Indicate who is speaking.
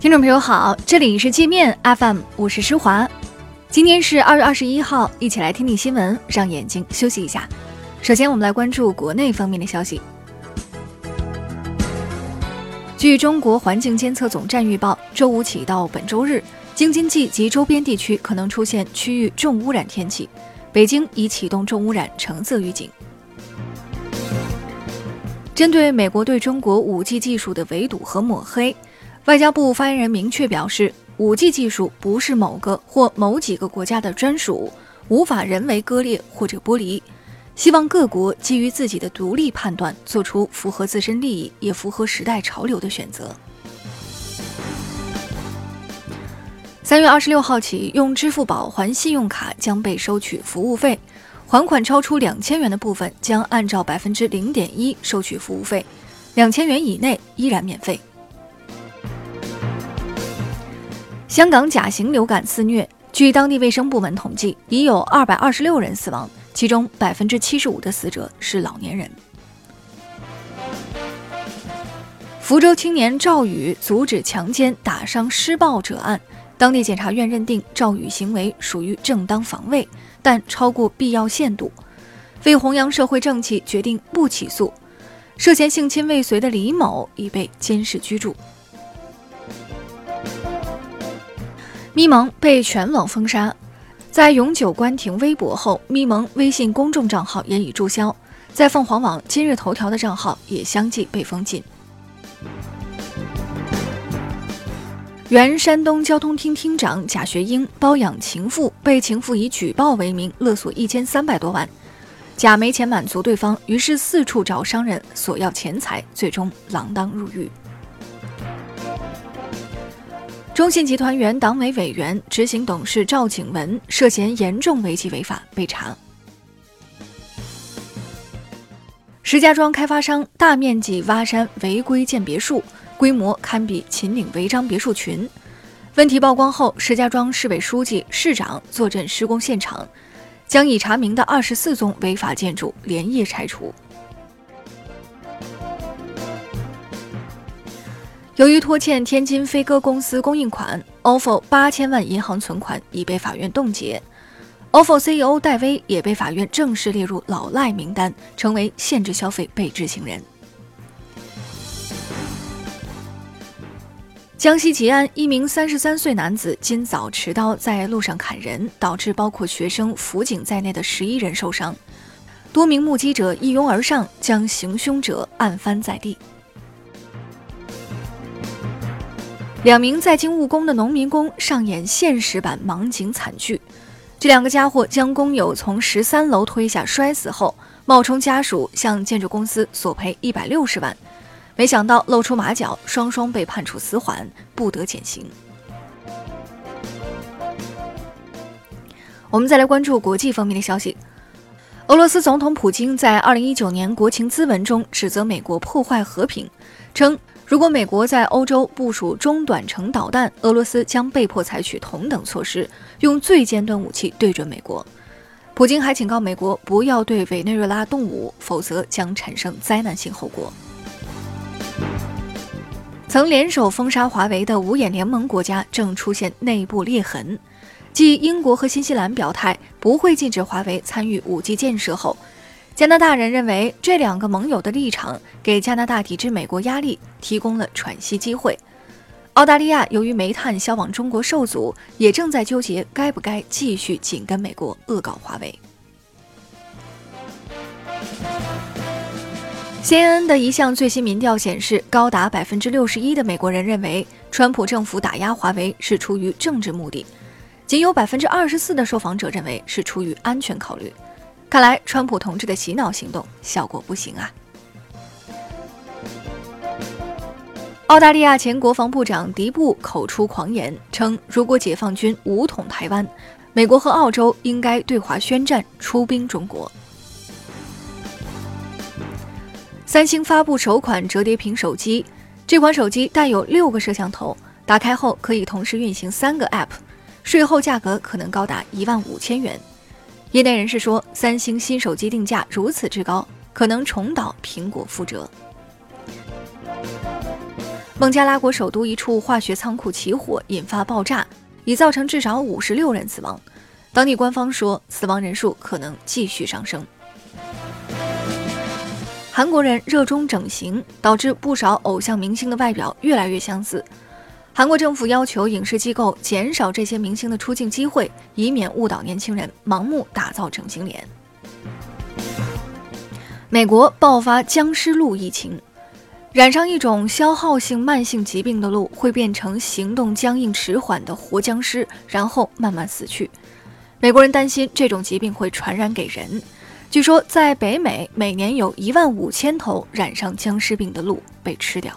Speaker 1: 听众朋友好，这里是界面 FM，我是施华。今天是二月二十一号，一起来听听新闻，让眼睛休息一下。首先，我们来关注国内方面的消息。据中国环境监测总站预报，周五起到本周日，京津冀及周边地区可能出现区域重污染天气，北京已启动重污染橙色预警。针对美国对中国 5G 技术的围堵和抹黑。外交部发言人明确表示，5G 技术不是某个或某几个国家的专属，无法人为割裂或者剥离。希望各国基于自己的独立判断，做出符合自身利益也符合时代潮流的选择。三月二十六号起，用支付宝还信用卡将被收取服务费，还款超出两千元的部分将按照百分之零点一收取服务费，两千元以内依然免费。香港甲型流感肆虐，据当地卫生部门统计，已有二百二十六人死亡，其中百分之七十五的死者是老年人。福州青年赵宇阻止强奸打伤施暴者案，当地检察院认定赵宇行为属于正当防卫，但超过必要限度。为弘扬社会正气，决定不起诉。涉嫌性侵未遂的李某已被监视居住。咪蒙被全网封杀，在永久关停微博后，咪蒙微信公众账号也已注销，在凤凰网、今日头条的账号也相继被封禁。原山东交通厅厅长贾学英包养情妇，被情妇以举报为名勒索一千三百多万，贾没钱满足对方，于是四处找商人索要钱财，最终锒铛入狱。中信集团原党委委员、执行董事赵景文涉嫌严重违纪违法被查。石家庄开发商大面积挖山违规建别墅，规模堪比秦岭违章别墅群。问题曝光后，石家庄市委书记、市长坐镇施工现场，将已查明的二十四宗违法建筑连夜拆除。由于拖欠天津飞鸽公司供应款，ofo 八千万银行存款已被法院冻结，ofo CEO 戴威也被法院正式列入老赖名单，成为限制消费被执行人。江西吉安一名三十三岁男子今早持刀在路上砍人，导致包括学生、辅警在内的十一人受伤，多名目击者一拥而上，将行凶者按翻在地。两名在京务工的农民工上演现实版盲井惨剧，这两个家伙将工友从十三楼推下摔死后，冒充家属向建筑公司索赔一百六十万，没想到露出马脚，双双被判处死缓，不得减刑。我们再来关注国际方面的消息，俄罗斯总统普京在二零一九年国情咨文中指责美国破坏和平，称。如果美国在欧洲部署中短程导弹，俄罗斯将被迫采取同等措施，用最尖端武器对准美国。普京还警告美国不要对委内瑞拉动武，否则将产生灾难性后果。曾联手封杀华为的五眼联盟国家正出现内部裂痕，继英国和新西兰表态不会禁止华为参与 5G 建设后。加拿大人认为，这两个盟友的立场给加拿大抵制美国压力提供了喘息机会。澳大利亚由于煤炭销往中国受阻，也正在纠结该不该继续紧跟美国恶搞华为。CNN 的一项最新民调显示，高达百分之六十一的美国人认为，川普政府打压华为是出于政治目的，仅有百分之二十四的受访者认为是出于安全考虑。看来，川普同志的洗脑行动效果不行啊！澳大利亚前国防部长迪布口出狂言，称如果解放军武统台湾，美国和澳洲应该对华宣战，出兵中国。三星发布首款折叠屏手机，这款手机带有六个摄像头，打开后可以同时运行三个 App，税后价格可能高达一万五千元。业内人士说，三星新手机定价如此之高，可能重蹈苹果覆辙。孟加拉国首都一处化学仓库起火，引发爆炸，已造成至少五十六人死亡。当地官方说，死亡人数可能继续上升。韩国人热衷整形，导致不少偶像明星的外表越来越相似。韩国政府要求影视机构减少这些明星的出镜机会，以免误导年轻人盲目打造整形脸。美国爆发僵尸鹿疫情。染上一种消耗性慢性疾病的鹿会变成行动僵硬迟缓的活僵尸，然后慢慢死去。美国人担心这种疾病会传染给人。据说在北美，每年有一万五千头染上僵尸病的鹿被吃掉。